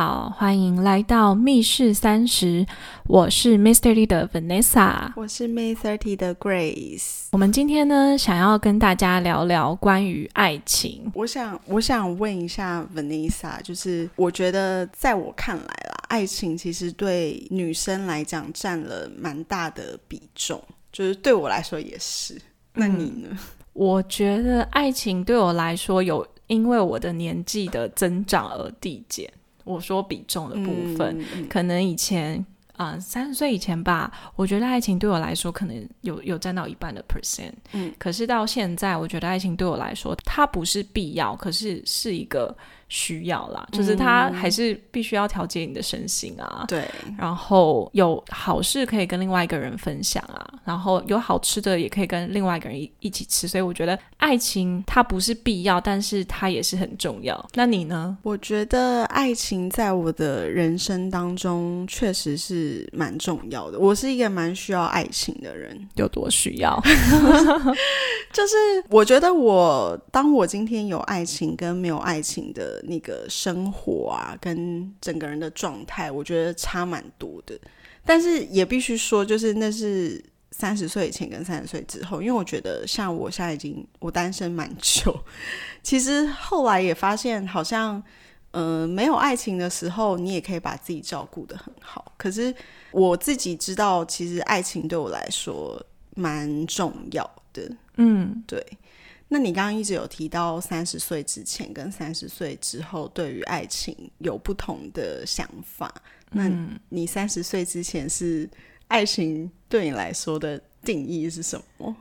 好，欢迎来到密室三十，我是 Mystery 的 Vanessa，我是 May Thirty 的 Grace。我们今天呢，想要跟大家聊聊关于爱情。我想，我想问一下 Vanessa，就是我觉得在我看来啦，爱情其实对女生来讲占了蛮大的比重，就是对我来说也是。那你呢？我觉得爱情对我来说有。因为我的年纪的增长而递减。我说比重的部分，可能以前啊三十岁以前吧，我觉得爱情对我来说可能有有占到一半的 percent。嗯，可是到现在，我觉得爱情对我来说，它不是必要，可是是一个。需要啦，就是他还是必须要调节你的身心啊。对，然后有好事可以跟另外一个人分享啊，然后有好吃的也可以跟另外一个人一一起吃。所以我觉得爱情它不是必要，但是它也是很重要。那你呢？我觉得爱情在我的人生当中确实是蛮重要的。我是一个蛮需要爱情的人，有多需要？就是我觉得我当我今天有爱情跟没有爱情的。那个生活啊，跟整个人的状态，我觉得差蛮多的。但是也必须说，就是那是三十岁以前跟三十岁之后，因为我觉得像我现在已经我单身蛮久，其实后来也发现，好像嗯，没有爱情的时候，你也可以把自己照顾的很好。可是我自己知道，其实爱情对我来说蛮重要的。嗯，对。那你刚刚一直有提到三十岁之前跟三十岁之后对于爱情有不同的想法，那你三十岁之前是爱情对你来说的定义是什么？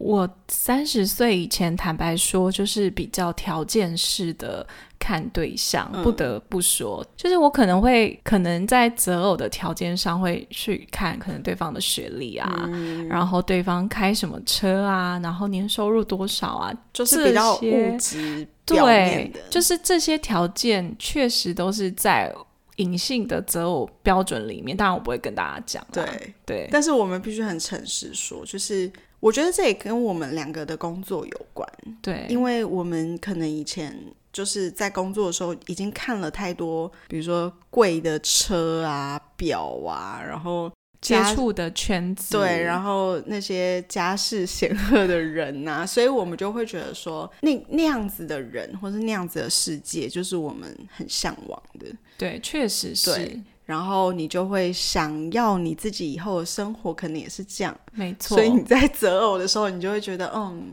我三十岁以前，坦白说，就是比较条件式的看对象。不得不说，就是我可能会可能在择偶的条件上会去看，可能对方的学历啊，然后对方开什么车啊，然后年收入多少啊，就是比较物质对，就是这些条件确实都是在隐性的择偶标准里面。当然，我不会跟大家讲。对对，但是我们必须很诚实说，就是。我觉得这也跟我们两个的工作有关，对，因为我们可能以前就是在工作的时候已经看了太多，比如说贵的车啊、表啊，然后接触的圈子，对，然后那些家世显赫的人呐，所以我们就会觉得说，那那样子的人或是那样子的世界，就是我们很向往的。对，确实是。然后你就会想要你自己以后的生活，可能也是这样，没错。所以你在择偶的时候，你就会觉得，嗯，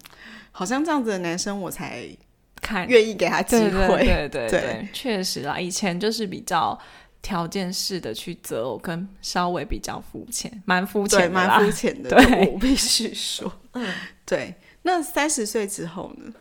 好像这样子的男生，我才看愿意给他机会。对 对对，确实啦，以前就是比较条件式的去择偶，跟稍微比较肤浅，蛮肤浅，蛮肤浅的。对，我必须说，嗯，对。那三十岁之后呢？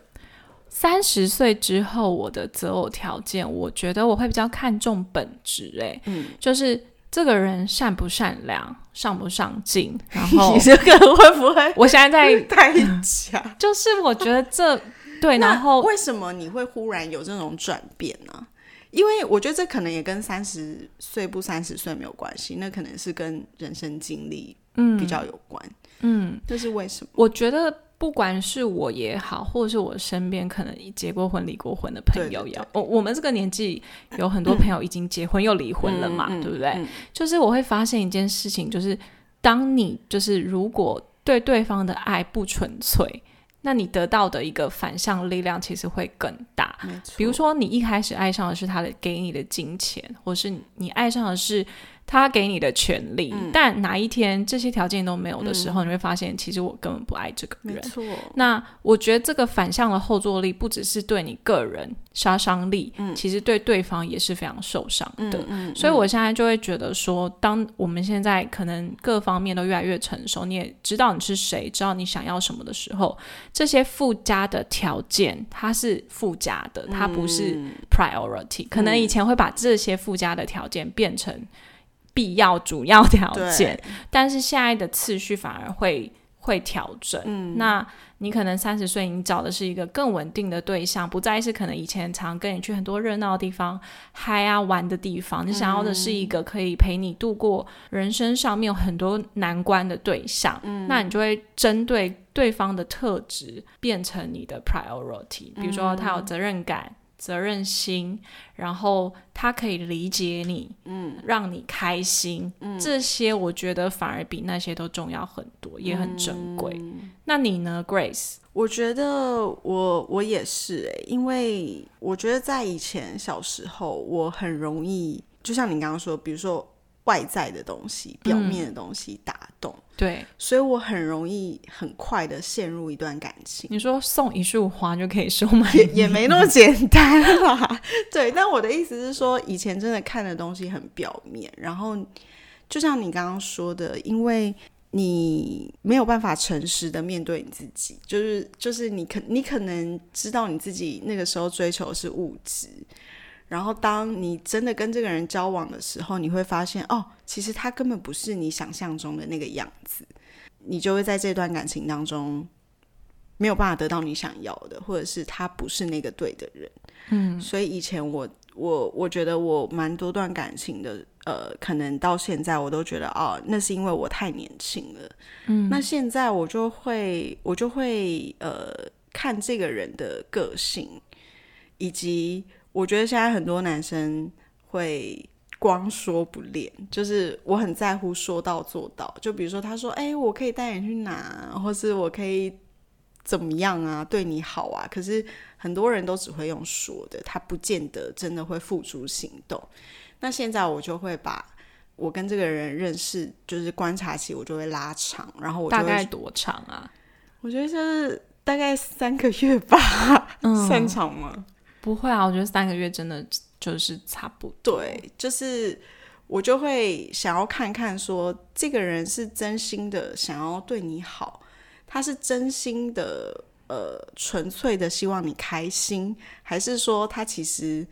三十岁之后，我的择偶条件，我觉得我会比较看重本质，哎，嗯，就是这个人善不善良，上不上进，然 后你这个会不会？我现在在 太假，就是我觉得这对，然后为什么你会忽然有这种转变呢？因为我觉得这可能也跟三十岁不三十岁没有关系，那可能是跟人生经历嗯比较有关，嗯，这是为什么？我觉得。不管是我也好，或者是我身边可能结过婚、离过婚的朋友也好，我我们这个年纪有很多朋友已经结婚又离婚了嘛，对不对？就是我会发现一件事情，就是当你就是如果对对方的爱不纯粹，那你得到的一个反向力量其实会更大。比如说，你一开始爱上的是他的给你的金钱，或是你爱上的是。他给你的权利，但哪一天这些条件都没有的时候，你会发现，其实我根本不爱这个人。没错。那我觉得这个反向的后坐力，不只是对你个人杀伤力，嗯，其实对对方也是非常受伤的。嗯嗯。所以我现在就会觉得说，当我们现在可能各方面都越来越成熟，你也知道你是谁，知道你想要什么的时候，这些附加的条件它是附加的，它不是 priority。可能以前会把这些附加的条件变成。必要主要条件，但是现在的次序反而会会调整。嗯，那你可能三十岁，你找的是一个更稳定的对象，不再是可能以前常跟你去很多热闹的地方嗨啊玩的地方。你想要的是一个可以陪你度过人生上面有很多难关的对象。嗯，那你就会针对对方的特质变成你的 priority。比如说，他有责任感。责任心，然后他可以理解你，嗯，让你开心，嗯，这些我觉得反而比那些都重要很多，也很珍贵。那你呢，Grace？我觉得我我也是诶，因为我觉得在以前小时候，我很容易，就像你刚刚说，比如说外在的东西、表面的东西打动，对，所以我很容易很快的陷入一段感情。你说送一束花就可以收买，也也没那么简单啦。对，但我的意思是说，以前真的看的东西很表面，然后就像你刚刚说的，因为。你没有办法诚实的面对你自己，就是就是你可你可能知道你自己那个时候追求是物质，然后当你真的跟这个人交往的时候，你会发现哦，其实他根本不是你想象中的那个样子，你就会在这段感情当中没有办法得到你想要的，或者是他不是那个对的人。嗯，所以以前我我我觉得我蛮多段感情的。呃，可能到现在我都觉得哦，那是因为我太年轻了。嗯，那现在我就会，我就会呃，看这个人的个性，以及我觉得现在很多男生会光说不练，就是我很在乎说到做到。就比如说他说，哎，我可以带你去哪，或是我可以怎么样啊，对你好啊。可是很多人都只会用说的，他不见得真的会付诸行动。那现在我就会把我跟这个人认识，就是观察期，我就会拉长，然后我大概多长啊？我觉得就是大概三个月吧，擅长吗？不会啊，我觉得三个月真的就是差不多。对，就是我就会想要看看，说这个人是真心的想要对你好，他是真心的呃纯粹的希望你开心，还是说他其实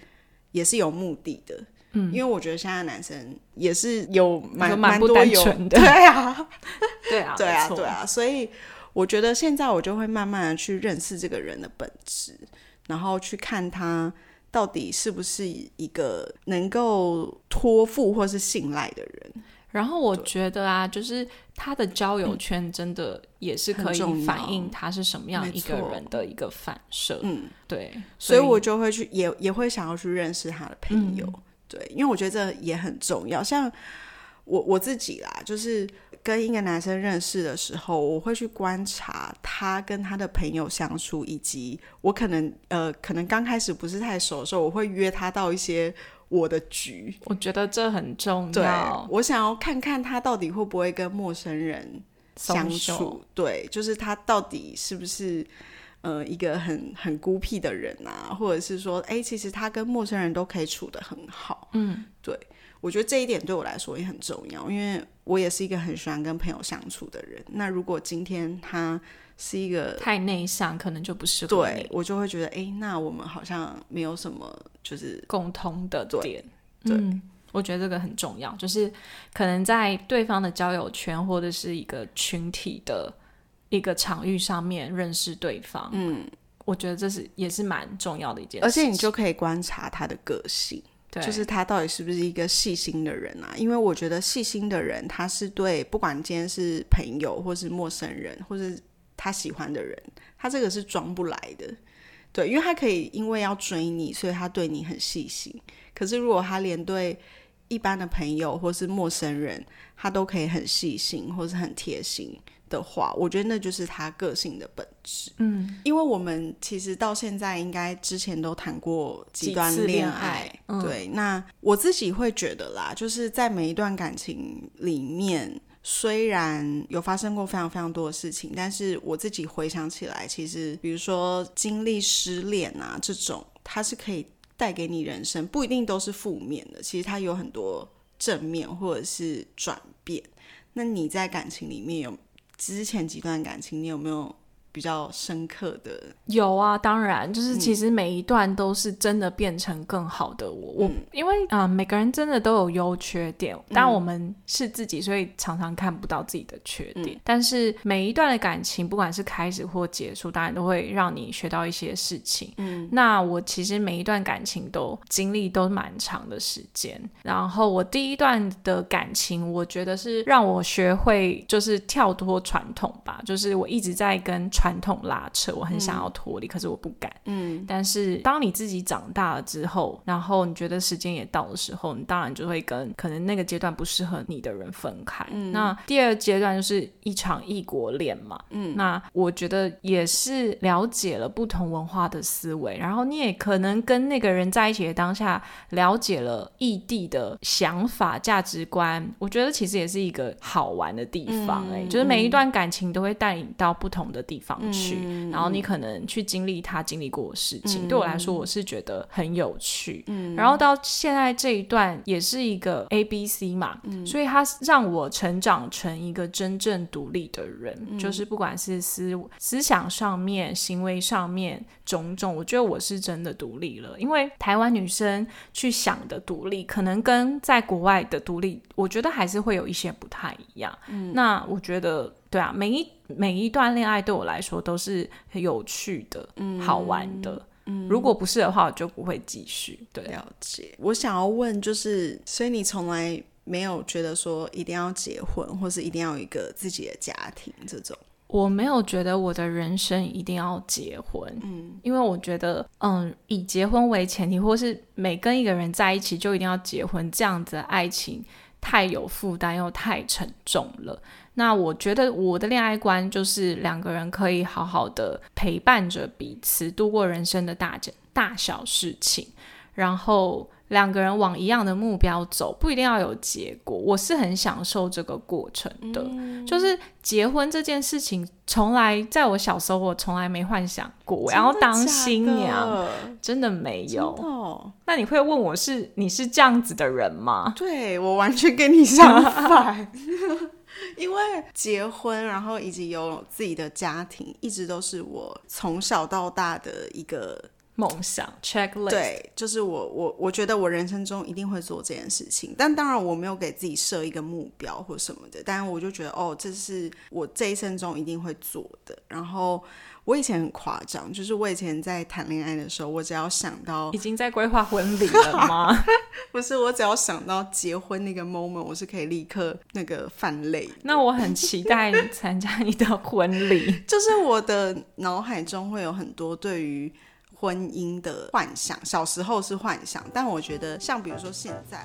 也是有目的的？嗯，因为我觉得现在男生也是有蛮蛮多有的，对啊，对啊，对啊，对啊，所以我觉得现在我就会慢慢的去认识这个人的本质，然后去看他到底是不是一个能够托付或是信赖的人。然后我觉得啊，就是他的交友圈真的也是可以反映他是什么样一个人的一个反射。嗯，对，所以我就会去也也会想要去认识他的朋友。对，因为我觉得这也很重要。像我我自己啦，就是跟一个男生认识的时候，我会去观察他跟他的朋友相处，以及我可能呃，可能刚开始不是太熟的时候，我会约他到一些我的局。我觉得这很重要。我想要看看他到底会不会跟陌生人相处。对，就是他到底是不是。呃，一个很很孤僻的人啊，或者是说，哎，其实他跟陌生人都可以处得很好。嗯，对，我觉得这一点对我来说也很重要，因为我也是一个很喜欢跟朋友相处的人。那如果今天他是一个太内向，可能就不适合你，我就会觉得，哎，那我们好像没有什么就是共通的点。对，我觉得这个很重要，就是可能在对方的交友圈或者是一个群体的。一个场域上面认识对方，嗯，我觉得这是也是蛮重要的一件事，而且你就可以观察他的个性，对，就是他到底是不是一个细心的人啊？因为我觉得细心的人，他是对不管今天是朋友或是陌生人，或是他喜欢的人，他这个是装不来的，对，因为他可以因为要追你，所以他对你很细心，可是如果他连对一般的朋友或是陌生人，他都可以很细心或是很贴心。的话，我觉得那就是他个性的本质。嗯，因为我们其实到现在应该之前都谈过几段恋爱，对。那我自己会觉得啦，就是在每一段感情里面，虽然有发生过非常非常多的事情，但是我自己回想起来，其实比如说经历失恋啊这种，它是可以带给你人生，不一定都是负面的，其实它有很多正面或者是转变。那你在感情里面有？之前几段感情，你有没有？比较深刻的有啊，当然就是其实每一段都是真的变成更好的我。我因为啊，每个人真的都有优缺点，但我们是自己，所以常常看不到自己的缺点。但是每一段的感情，不管是开始或结束，当然都会让你学到一些事情。嗯，那我其实每一段感情都经历都蛮长的时间。然后我第一段的感情，我觉得是让我学会就是跳脱传统吧，就是我一直在跟。传统拉扯，我很想要脱离，可是我不敢。嗯，但是当你自己长大了之后，然后你觉得时间也到的时候，你当然就会跟可能那个阶段不适合你的人分开。那第二阶段就是一场异国恋嘛。嗯，那我觉得也是了解了不同文化的思维，然后你也可能跟那个人在一起的当下了解了异地的想法、价值观。我觉得其实也是一个好玩的地方。哎，就是每一段感情都会带你到不同的地方去，然后你可能去经历他经历过的事情。对我来说，我是觉得很有趣。嗯，然后到现在这一段也是一个 A B C 嘛，所以他让我成长成一个真正独立的人，就是不管是思思想上面、行为上面种种，我觉得我是真的独立了。因为台湾女生去想的独立，可能跟在国外的独立，我觉得还是会有一些不太一样。嗯，那我觉得。对啊，每一每一段恋爱对我来说都是很有趣的、好玩的。嗯，如果不是的话，我就不会继续。对，了解。我想要问，就是所以你从来没有觉得说一定要结婚，或是一定要有一个自己的家庭这种？我没有觉得我的人生一定要结婚。嗯，因为我觉得，嗯，以结婚为前提，或是每跟一个人在一起就一定要结婚，这样子的爱情太有负担又太沉重了。那我觉得我的恋爱观就是两个人可以好好的陪伴着彼此度过人生的大大小事情，然后两个人往一样的目标走，不一定要有结果。我是很享受这个过程的，就是结婚这件事情，从来在我小时候我从来没幻想过我要当新娘，真的没有。那你会问我是你是这样子的人吗？对我完全跟你相反。因为结婚，然后以及有自己的家庭，一直都是我从小到大的一个梦想。checklist 对，就是我我我觉得我人生中一定会做这件事情，但当然我没有给自己设一个目标或什么的，但我就觉得哦，这是我这一生中一定会做的，然后。我以前很夸张，就是我以前在谈恋爱的时候，我只要想到已经在规划婚礼了吗？不是，我只要想到结婚那个 moment，我是可以立刻那个泛泪。那我很期待参加你的婚礼，就是我的脑海中会有很多对于婚姻的幻想，小时候是幻想，但我觉得像比如说现在。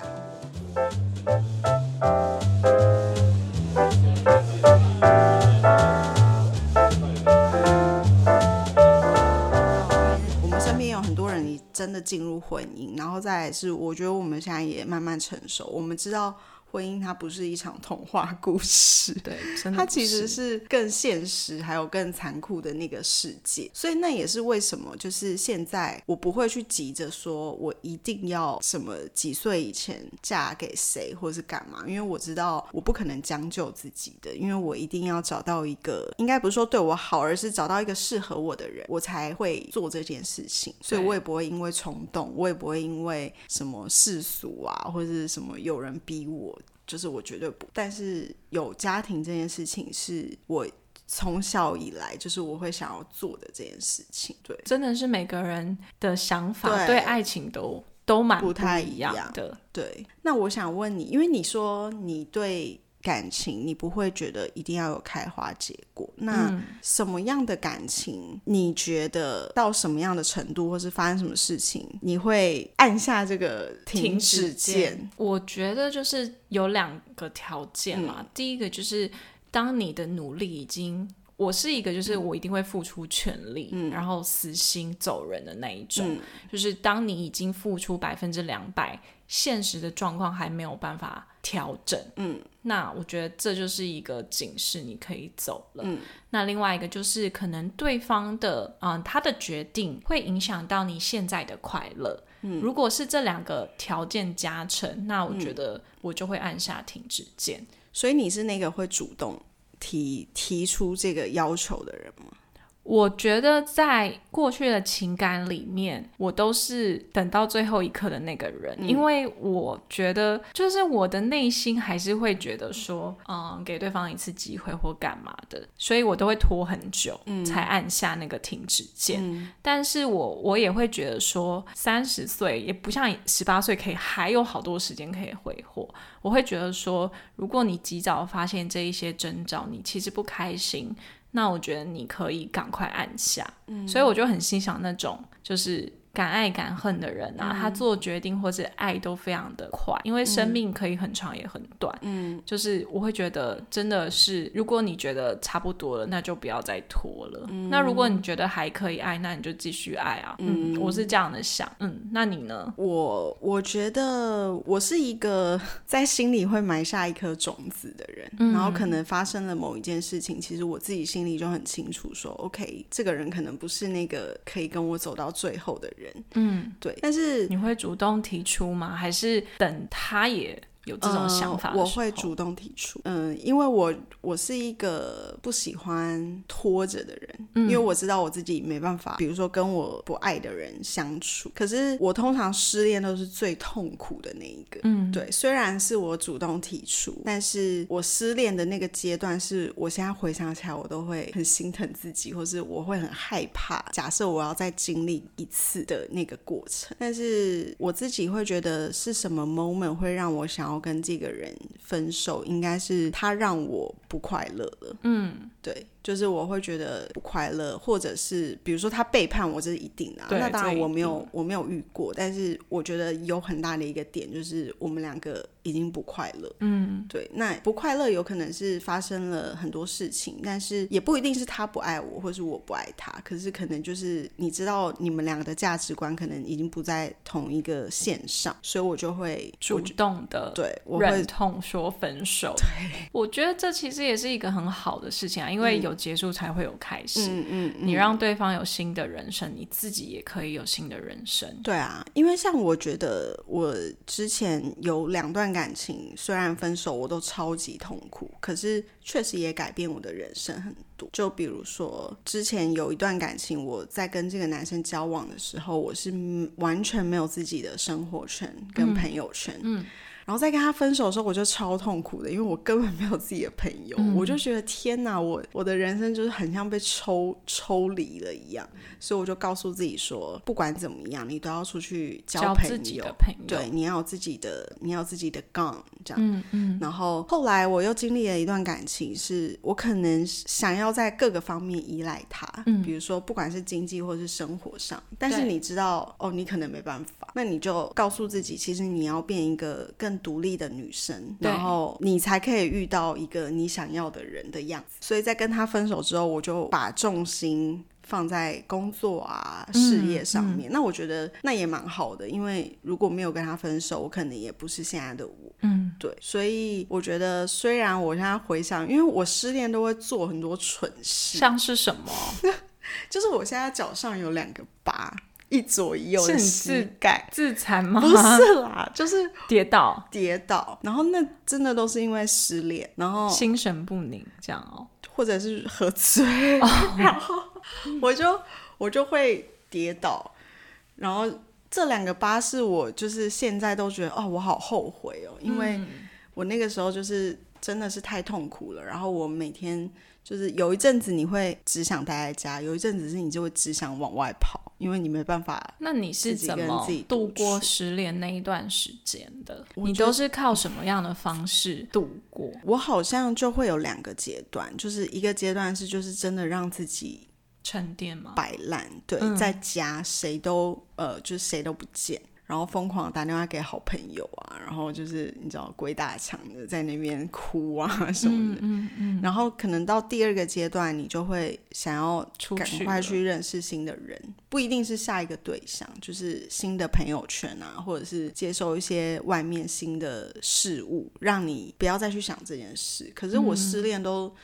真的进入婚姻，然后再是，我觉得我们现在也慢慢成熟，我们知道。婚姻它不是一场童话故事，对，它其实是更现实，还有更残酷的那个世界。所以那也是为什么，就是现在我不会去急着说我一定要什么几岁以前嫁给谁，或者是干嘛，因为我知道我不可能将就自己的，因为我一定要找到一个，应该不是说对我好，而是找到一个适合我的人，我才会做这件事情。所以我也不会因为冲动，我也不会因为什么世俗啊，或者是什么有人逼我。就是我绝对不，但是有家庭这件事情是我从小以来就是我会想要做的这件事情。对，真的是每个人的想法对爱情都都蛮不太一样的。对，那我想问你，因为你说你对。感情，你不会觉得一定要有开花结果。那什么样的感情，你觉得到什么样的程度，或是发生什么事情，你会按下这个停止键？我觉得就是有两个条件嘛。第一个就是当你的努力已经，我是一个就是我一定会付出全力，然后死心走人的那一种。就是当你已经付出百分之两百。现实的状况还没有办法调整，嗯，那我觉得这就是一个警示，你可以走了。嗯，那另外一个就是可能对方的，嗯，他的决定会影响到你现在的快乐。嗯，如果是这两个条件加成，那我觉得我就会按下停止键。所以你是那个会主动提提出这个要求的人吗？我觉得在过去的情感里面，我都是等到最后一刻的那个人，因为我觉得就是我的内心还是会觉得说，嗯，给对方一次机会或干嘛的，所以我都会拖很久才按下那个停止键。但是我我也会觉得说，三十岁也不像十八岁可以还有好多时间可以挥霍。我会觉得说，如果你及早发现这一些征兆，你其实不开心。那我觉得你可以赶快按下。嗯，所以我就很欣赏那种就是。敢爱敢恨的人啊，他做决定或者爱都非常的快，因为生命可以很长也很短。嗯，就是我会觉得真的是，如果你觉得差不多了，那就不要再拖了。嗯那如果你觉得还可以爱，那你就继续爱啊。嗯，我是这样的想。嗯，那你呢？我我觉得我是一个 在心里会埋下一颗种子的人，然后可能发生了某一件事情，其实我自己心里就很清楚，说 OK，这个人可能不是那个可以跟我走到最后的人。人，嗯，对，但是你会主动提出吗？还是等他也？有这种想法，我会主动提出。嗯，因为我我是一个不喜欢拖着的人，因为我知道我自己没办法，比如说跟我不爱的人相处。可是我通常失恋都是最痛苦的那一个。嗯，对，虽然是我主动提出，但是我失恋的那个阶段，是我现在回想起来，我都会很心疼自己，或是我会很害怕。假设我要再经历一次的那个过程，但是我自己会觉得是什么 moment 会让我想。然后跟这个人分手，应该是他让我不快乐了。嗯，对。就是我会觉得不快乐，或者是比如说他背叛我，这是一定的。那当然我没有我没有遇过，但是我觉得有很大的一个点就是我们两个已经不快乐。嗯，对。那不快乐有可能是发生了很多事情，但是也不一定是他不爱我，或是我不爱他。可是可能就是你知道你们两个的价值观可能已经不在同一个线上，所以我就会主动的对忍痛说分手。对，我觉得这其实也是一个很好的事情啊，因为有。结束才会有开始。嗯嗯，你让对方有新的人生，你自己也可以有新的人生。对啊，因为像我觉得我之前有两段感情，虽然分手我都超级痛苦，可是确实也改变我的人生很多。就比如说之前有一段感情，我在跟这个男生交往的时候，我是完全没有自己的生活圈跟朋友圈。嗯。然后在跟他分手的时候，我就超痛苦的，因为我根本没有自己的朋友，我就觉得天哪，我我的人生就是很像被抽抽离了一样，所以我就告诉自己说，不管怎么样，你都要出去交朋友，对，你要有自己的，你要自己的杠这样。嗯嗯。然后后来我又经历了一段感情，是我可能想要在各个方面依赖他，嗯，比如说不管是经济或是生活上，但是你知道，哦，你可能没办法，那你就告诉自己，其实你要变一个更。独立的女生，然后你才可以遇到一个你想要的人的样子。所以在跟他分手之后，我就把重心放在工作啊、事业上面。那我觉得那也蛮好的，因为如果没有跟他分手，我可能也不是现在的我。嗯，对。所以我觉得，虽然我现在回想，因为我失恋都会做很多蠢事，像是什么？就是我现在脚上有两个疤。一左一右的膝盖自残吗？不是啦，就是跌倒，跌倒。然后那真的都是因为失恋，然后心神不宁这样哦，或者是喝醉，然后我就我就会跌倒。然后这两个疤是我就是现在都觉得哦，我好后悔哦，因为我那个时候就是真的是太痛苦了。然后我每天。就是有一阵子你会只想待在家，有一阵子是你就会只想往外跑，因为你没办法。那你是怎么度过失恋那一段时间的？你都是靠什么样的方式度过？我好像就会有两个阶段，就是一个阶段是就是真的让自己沉淀吗？摆烂，对，在家谁都呃，就是谁都不见。然后疯狂打电话给好朋友啊，然后就是你知道鬼打墙的在那边哭啊什么的。嗯嗯。然后可能到第二个阶段，你就会想要赶快去认识新的人，不一定是下一个对象，就是新的朋友圈啊，或者是接受一些外面新的事物，让你不要再去想这件事。可是我失恋都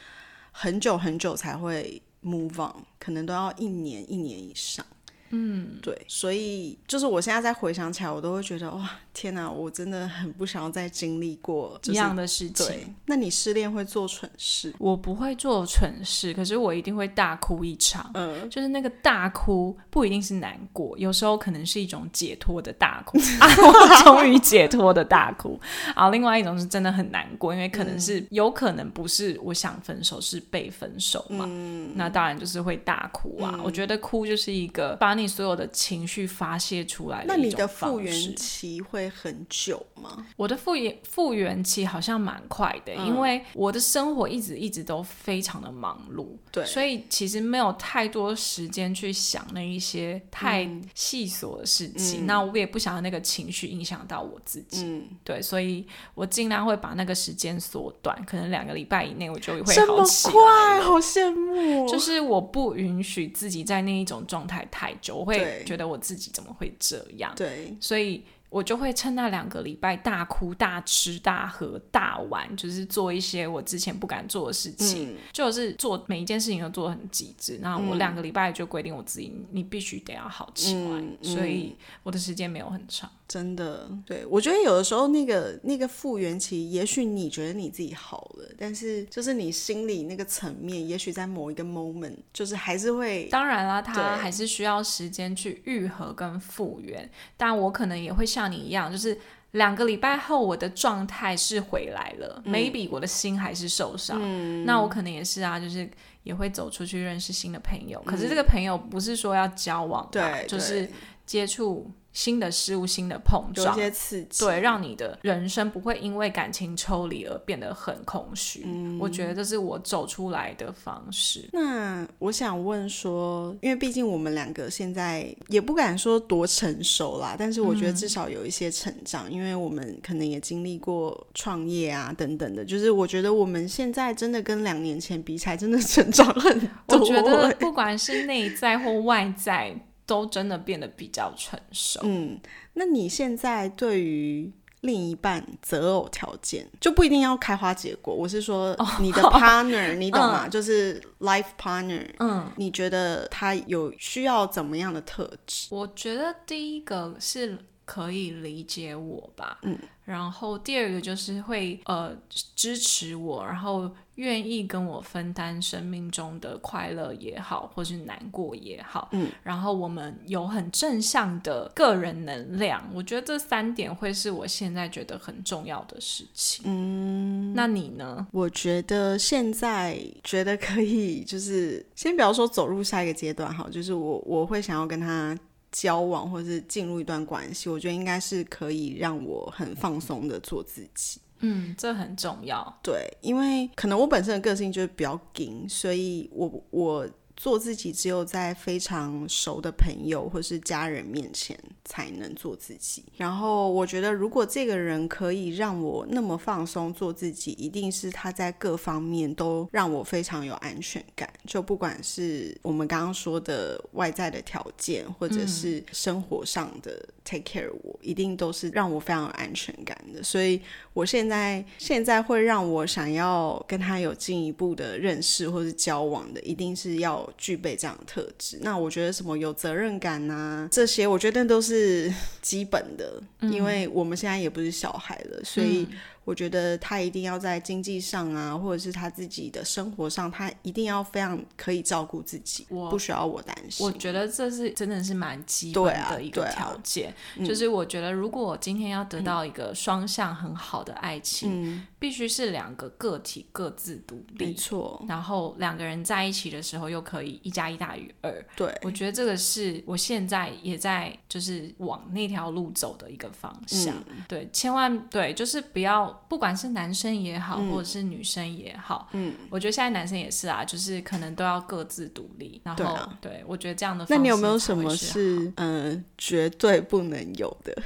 很久很久才会 move on，可能都要一年一年以上。嗯，对，所以就是我现在再回想起来，我都会觉得哇。天哪，我真的很不想要再经历过一样的事情。那你失恋会做蠢事？我不会做蠢事，可是我一定会大哭一场。嗯，就是那个大哭不一定是难过，有时候可能是一种解脱的大哭 啊，我终于解脱的大哭。啊，另外一种是真的很难过，因为可能是有可能不是我想分手，是被分手嘛。嗯，那当然就是会大哭啊。我觉得哭就是一个把你所有的情绪发泄出来。那你的复原期会很久吗？我的复原复原期好像蛮快的，因为我的生活一直一直都非常的忙碌，对，所以其实没有太多时间去想那一些太细琐的事情。那我也不想要那个情绪影响到我自己，嗯，对，所以我尽量会把那个时间缩短，可能两个礼拜以内我就会好起来。好羡慕，就是我不允许自己在那一种状态太久，我会觉得我自己怎么会这样？对，所以。我就会趁那两个礼拜大哭大吃大喝大玩，就是做一些我之前不敢做的事情，就是做每一件事情都做的很极致。那我两个礼拜就规定我自己，你必须得要好起来，所以我的时间没有很长。真的，对我觉得有的时候那个那个复原期，也许你觉得你自己好了，但是就是你心里那个层面，也许在某一个 moment，就是还是会。当然啦，他还是需要时间去愈合跟复原，但我可能也会像你一样，就是两个礼拜后我的状态是回来了，maybe 我的心还是受伤，那我可能也是啊，就是也会走出去认识新的朋友，可是这个朋友不是说要交往，对，就是接触。新的事物，新的碰撞，有些刺激，对，让你的人生不会因为感情抽离而变得很空虚。嗯，我觉得这是我走出来的方式。那我想问说，因为毕竟我们两个现在也不敢说多成熟啦，但是我觉得至少有一些成长，因为我们可能也经历过创业啊等等的。就是我觉得我们现在真的跟两年前比起来，真的成长很多。我觉得不管是内在或外在。都真的变得比较成熟。嗯，那你现在对于另一半择偶条件就不一定要开花结果。我是说你的 partner，你懂吗？就是 life partner。嗯，你觉得他有需要怎么样的特质？我觉得第一个是可以理解我吧。嗯，然后第二个就是会呃支持我，然后。愿意跟我分担生命中的快乐也好，或是难过也好，嗯，然后我们有很正向的个人能量，我觉得这三点会是我现在觉得很重要的事情。嗯，那你呢？我觉得现在觉得可以，就是先不要说走入下一个阶段哈，就是我我会想要跟他交往，或是进入一段关系，我觉得应该是可以让我很放松的做自己。嗯，这很重要。对，因为可能我本身的个性就是比较紧，所以我我。做自己，只有在非常熟的朋友或是家人面前才能做自己。然后，我觉得如果这个人可以让我那么放松做自己，一定是他在各方面都让我非常有安全感。就不管是我们刚刚说的外在的条件，或者是生活上的 take care，我一定都是让我非常有安全感的。所以，我现在现在会让我想要跟他有进一步的认识或是交往的，一定是要。具备这样的特质，那我觉得什么有责任感呐，这些我觉得都是基本的，因为我们现在也不是小孩了，所以。我觉得他一定要在经济上啊，或者是他自己的生活上，他一定要非常可以照顾自己，不需要我担心。我觉得这是真的是蛮基本的一个条件，就是我觉得如果今天要得到一个双向很好的爱情，必须是两个个体各自独立，没错。然后两个人在一起的时候又可以一加一大于二。对，我觉得这个是我现在也在就是往那条路走的一个方向。对，千万对，就是不要。不管是男生也好，或者是女生也好，嗯，我觉得现在男生也是啊，就是可能都要各自独立。然后，对我觉得这样的，那你有没有什么是嗯绝对不能有的？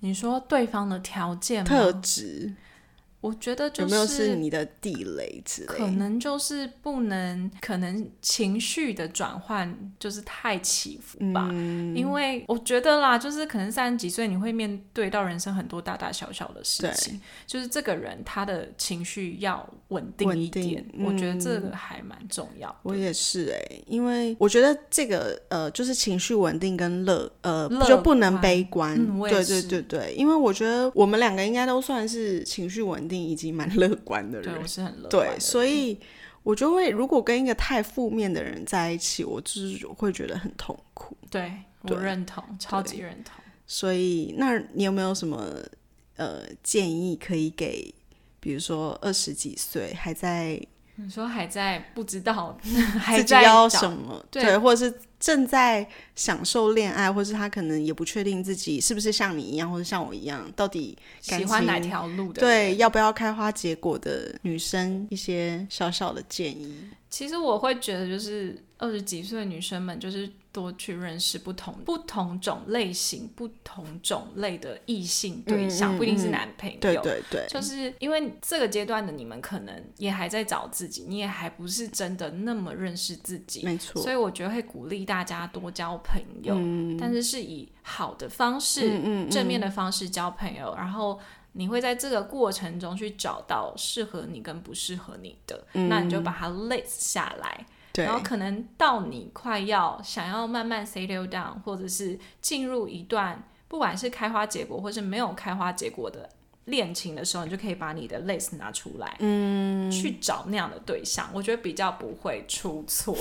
你说对方的条件特质。我觉得就是有没有是你的地雷之类？可能就是不能，可能情绪的转换就是太起伏吧。因为我觉得啦，就是可能三十几岁你会面对到人生很多大大小小的事情，就是这个人他的情绪要稳定一点。我觉得这个还蛮重要。我也是哎，因为我觉得这个呃，就是情绪稳定跟乐呃，就不能悲观。对对对对，因为我觉得我们两个应该都算是情绪稳。定已经蛮乐观的人，对我是很乐观。对，所以我就会，如果跟一个太负面的人在一起，我就是会觉得很痛苦。对我认同，超级认同。所以，那你有没有什么呃建议可以给，比如说二十几岁还在，你说还在不知道 还在要什么，对，或者是正在享受恋爱，或是他可能也不确定自己是不是像你一样，或者像我一样，到底喜欢哪条路的？对，要不要开花结果的女生一些小小的建议。其实我会觉得，就是二十几岁的女生们，就是多去认识不同不同种类型、不同种类的异性对象，不一定是男朋友。对对对，就是因为这个阶段的你们可能也还在找自己，你也还不是真的那么认识自己，没错。所以我觉得会鼓励大家多交朋友，但是是以好的方式、正面的方式交朋友，然后。你会在这个过程中去找到适合你跟不适合你的，那你就把它 list 下来，然后可能到你快要想要慢慢 settle down，或者是进入一段不管是开花结果或是没有开花结果的。恋情的时候，你就可以把你的 list 拿出来，嗯，去找那样的对象，我觉得比较不会出错。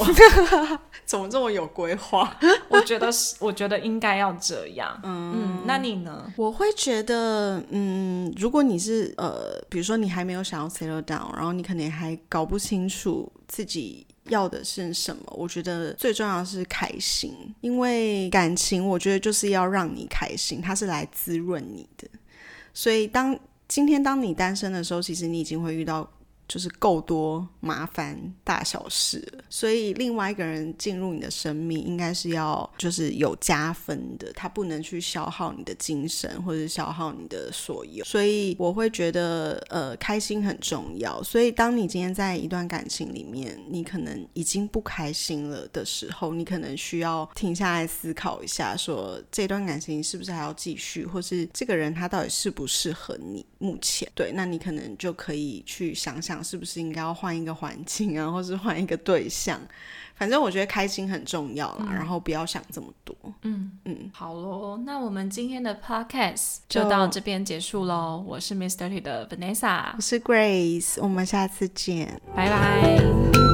怎么这么有规划？我觉得是，我觉得应该要这样。嗯，那你呢？我会觉得，嗯，如果你是呃，比如说你还没有想要 settle down，然后你可能还搞不清楚自己要的是什么，我觉得最重要是开心，因为感情，我觉得就是要让你开心，它是来滋润你的。所以，当今天当你单身的时候，其实你已经会遇到。就是够多麻烦大小事，所以另外一个人进入你的生命，应该是要就是有加分的，他不能去消耗你的精神或者消耗你的所有。所以我会觉得，呃，开心很重要。所以当你今天在一段感情里面，你可能已经不开心了的时候，你可能需要停下来思考一下，说这段感情是不是还要继续，或是这个人他到底适不适合你？目前对，那你可能就可以去想想。是不是应该要换一个环境啊，或是换一个对象？反正我觉得开心很重要啦，然后不要想这么多。嗯嗯，好喽，那我们今天的 podcast 就到这边结束喽。我是 Mister T 的 Vanessa，我是 Grace，我们下次见，拜拜。